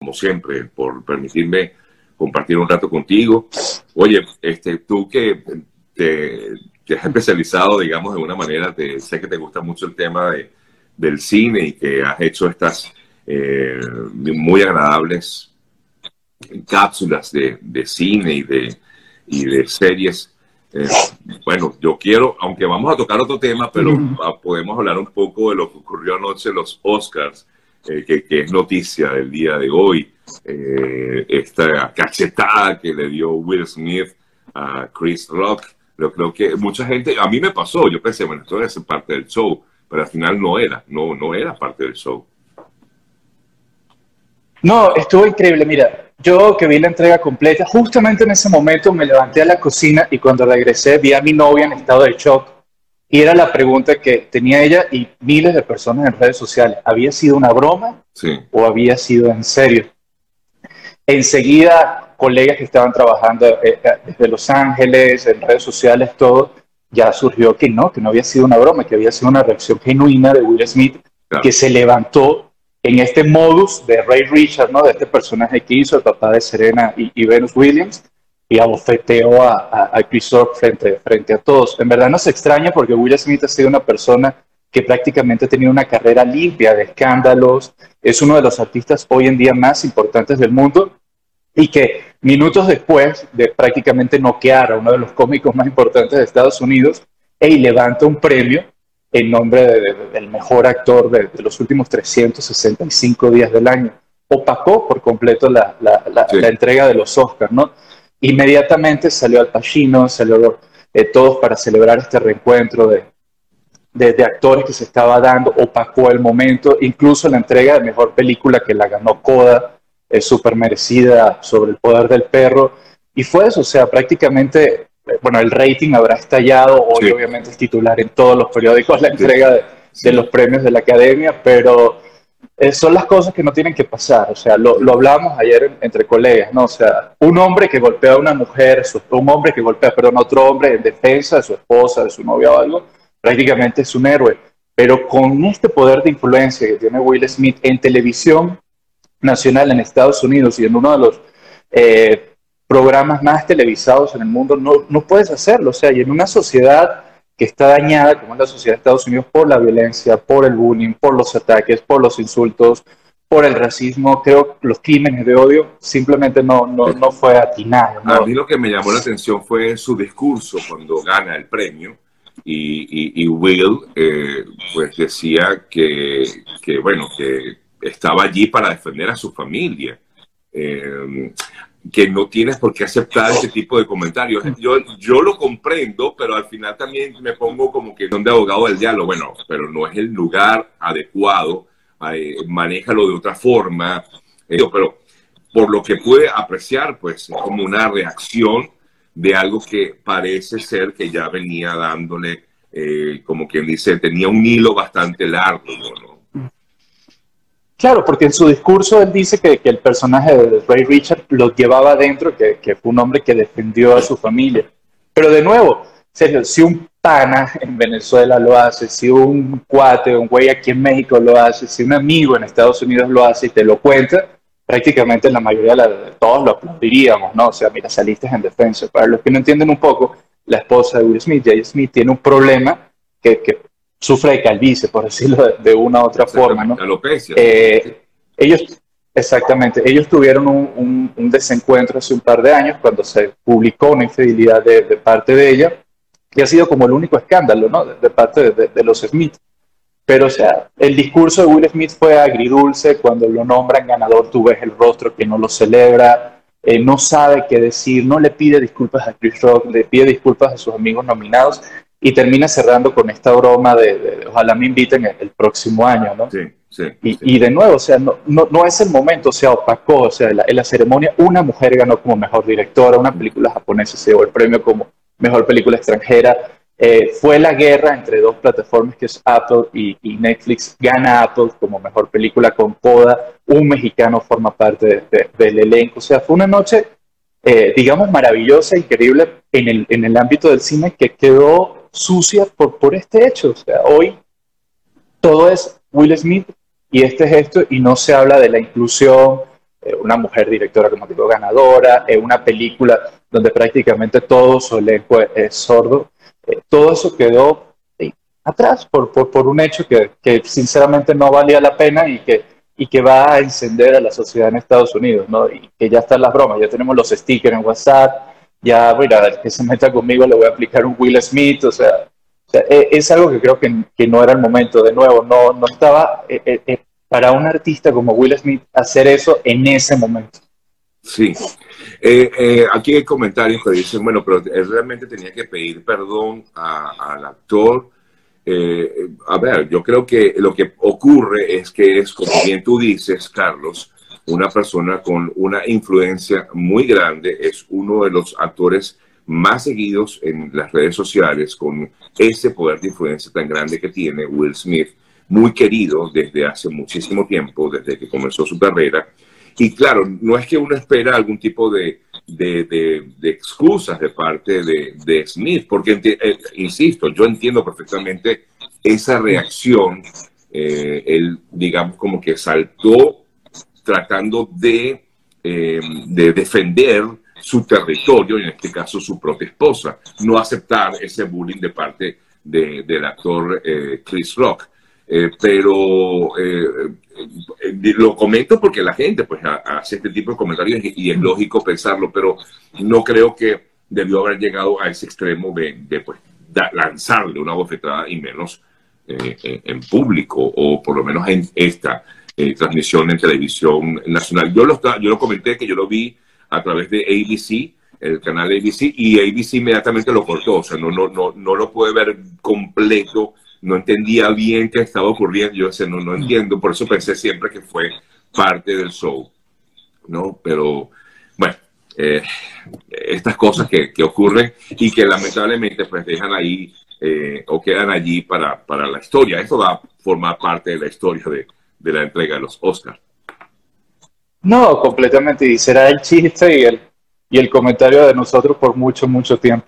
como siempre, por permitirme compartir un rato contigo. Oye, este, tú que te, has especializado, digamos, de una manera, te, sé que te gusta mucho el tema de, del cine y que has hecho estas eh, muy agradables cápsulas de, de, cine y de, y de series. Eh, bueno, yo quiero, aunque vamos a tocar otro tema, pero podemos hablar un poco de lo que ocurrió anoche en los Oscars, eh, que, es noticia del día de hoy. Eh, esta cachetada que le dio Will Smith a Chris Rock. Yo creo que mucha gente, a mí me pasó, yo pensé, bueno, esto es parte del show, pero al final no era, no, no era parte del show. No, estuvo increíble. Mira, yo que vi la entrega completa, justamente en ese momento me levanté a la cocina y cuando regresé vi a mi novia en estado de shock. Y era la pregunta que tenía ella y miles de personas en redes sociales. ¿Había sido una broma sí. o había sido en serio? Enseguida, colegas que estaban trabajando eh, eh, desde Los Ángeles, en redes sociales, todo, ya surgió que no, que no había sido una broma, que había sido una reacción genuina de Will Smith, que se levantó en este modus de Ray Richard, ¿no? de este personaje que hizo, el papá de Serena y, Venus Williams, y abofeteó a, a, Chris Rock frente, frente a todos. En verdad no se extraña porque Will Smith ha sido una persona que prácticamente ha tenido una carrera limpia de escándalos, es uno de los artistas hoy en día más importantes del mundo y que minutos después de prácticamente noquear a uno de los cómicos más importantes de Estados Unidos, y levanta un premio en nombre del mejor actor de, los últimos 365 días del año. Opacó por completo la, entrega de los Oscars, ¿no? Inmediatamente salió Al Pacino, salió eh, todos para celebrar este reencuentro de, de, actores que se estaba dando, opacó el momento, incluso la entrega de mejor película que la ganó Coda, es súper merecida sobre el poder del perro. Y fue eso, o sea, prácticamente, bueno, el rating habrá estallado, hoy obviamente es titular en todos los periódicos la entrega de, los premios de la academia, pero eh, son las cosas que no tienen que pasar, o sea, lo, lo hablábamos ayer entre colegas, ¿no? O sea, un hombre que golpea a una mujer, un hombre que golpea, perdón, a otro hombre en defensa de su esposa, de su novia o algo, prácticamente es un héroe. Pero con este poder de influencia que tiene Will Smith en televisión, nacional en Estados Unidos y en uno de los eh, programas más televisados en el mundo, no, no puedes hacerlo. O sea, y en una sociedad que está dañada, como es la sociedad de Estados Unidos, por la violencia, por el bullying, por los ataques, por los insultos, por el racismo, creo que los crímenes de odio simplemente no, no, no fue atinado. A mí lo que me llamó la atención fue su discurso cuando gana el premio. Y, y, Will eh, pues decía que, que, bueno, que estaba allí para defender a su familia. Eh, que no tienes por qué aceptar ese tipo de comentarios. Yo, yo lo comprendo, pero al final también me pongo como que son de abogado del diálogo. Bueno, pero no es el lugar adecuado, eh, manéjalo de otra forma. Eh, pero por lo que pude apreciar, pues es como una reacción de algo que parece ser que ya venía dándole, como quien dice, tenía un hilo bastante largo, ¿no? Claro, porque en su discurso él dice que, el personaje de Ray Richard lo llevaba adentro, que, fue un hombre que defendió a su familia. Pero de nuevo, si un pana en Venezuela lo hace, si un cuate, un güey aquí en México lo hace, si un amigo en Estados Unidos lo hace y te lo cuenta, prácticamente la mayoría de todos lo aplaudiríamos, ¿no? O sea, mira, saliste en defensa. Para los que no entienden un poco, la esposa de Will Smith, Jay Smith, tiene un problema que sufre de calvicie, por decirlo de, una u otra forma, ¿no? Alopecia. Eh, ellos, exactamente, ellos tuvieron un, desencuentro hace un par de años cuando se publicó una infidelidad de, parte de ella, que ha sido como el único escándalo, ¿no? De, parte de, los Smith. Pero, o sea, el discurso de Will Smith fue agridulce, cuando lo nombran ganador tú ves el rostro que no lo celebra, eh, no sabe qué decir, no le pide disculpas a Chris Rock, le pide disculpas a sus amigos nominados y termina cerrando con esta broma de, ojalá me inviten el, próximo año, ¿no? Sí, sí y, de nuevo, o sea, no, no, es el momento, o sea, opacó, o sea, en la, ceremonia una mujer ganó como mejor directora, una película japonesa se llevó el premio como mejor película extranjera, eh, fue la guerra entre dos plataformas que es Apple y, Netflix, gana Apple como mejor película con Coda, un mexicano forma parte del elenco, o sea, fue una noche, eh, digamos, maravillosa, increíble en el, en el ámbito del cine que quedó sucia por, por este hecho. O sea, hoy todo es Will Smith y este gesto y no se habla de la inclusión, una mujer directora, como digo, ganadora, una película donde prácticamente todo su elenco es sordo. Todo eso quedó atrás por, por, un hecho que, que, sinceramente no valía la pena y que, y que va a encender a la sociedad en Estados Unidos, ¿no? Y que ya están las bromas, ya tenemos los stickers en WhatsApp, ya, mira, el que se meta conmigo le voy a aplicar un Will Smith, o sea, e, es algo que creo que, que, no era el momento, de nuevo, no, no estaba eh, eh, para un artista como Will Smith hacer eso en ese momento. Sí. Eh, aquí hay comentarios que dicen, bueno, pero él realmente tenía que pedir perdón al actor eh, a ver, yo creo que lo que ocurre es que es, como bien tú dices, Carlos, una persona con una influencia muy grande, es uno de los actores más seguidos en las redes sociales, con ese poder de influencia tan grande que tiene Will Smith, muy querido desde hace muchísimo tiempo, desde que comenzó su carrera. Y claro, no es que uno espera algún tipo de, de, excusas de parte de, Smith, porque, eh, insisto, yo entiendo perfectamente esa reacción, eh, él, digamos, como que saltó tratando de, eh, de defender su territorio, en este caso su propia esposa, no aceptar ese bullying de parte del actor Chris Rock. pero eh, lo comento porque la gente pues hace este tipo de comentarios y, es lógico pensarlo, pero no creo que debió haber llegado a ese extremo de, pues, lanzarle una bofetada y menos eh, en, público o por lo menos en esta eh, transmisión en televisión nacional. Yo lo, yo lo comenté que yo lo vi a través de ABC, el canal ABC, y ABC inmediatamente lo cortó, o sea, no, no, no, no lo puede ver completo no entendía bien qué estaba ocurriendo. Yo decía, no, no entiendo, por eso pensé siempre que fue parte del show, ¿no? Pero, bueno, eh, estas cosas que, ocurren y que lamentablemente pues dejan ahí eh, o quedan allí para, para, la historia. Esto va a formar parte de la historia de, de la entrega de los Oscars. No, completamente. Y será el chiste y el, y el comentario de nosotros por mucho, mucho tiempo.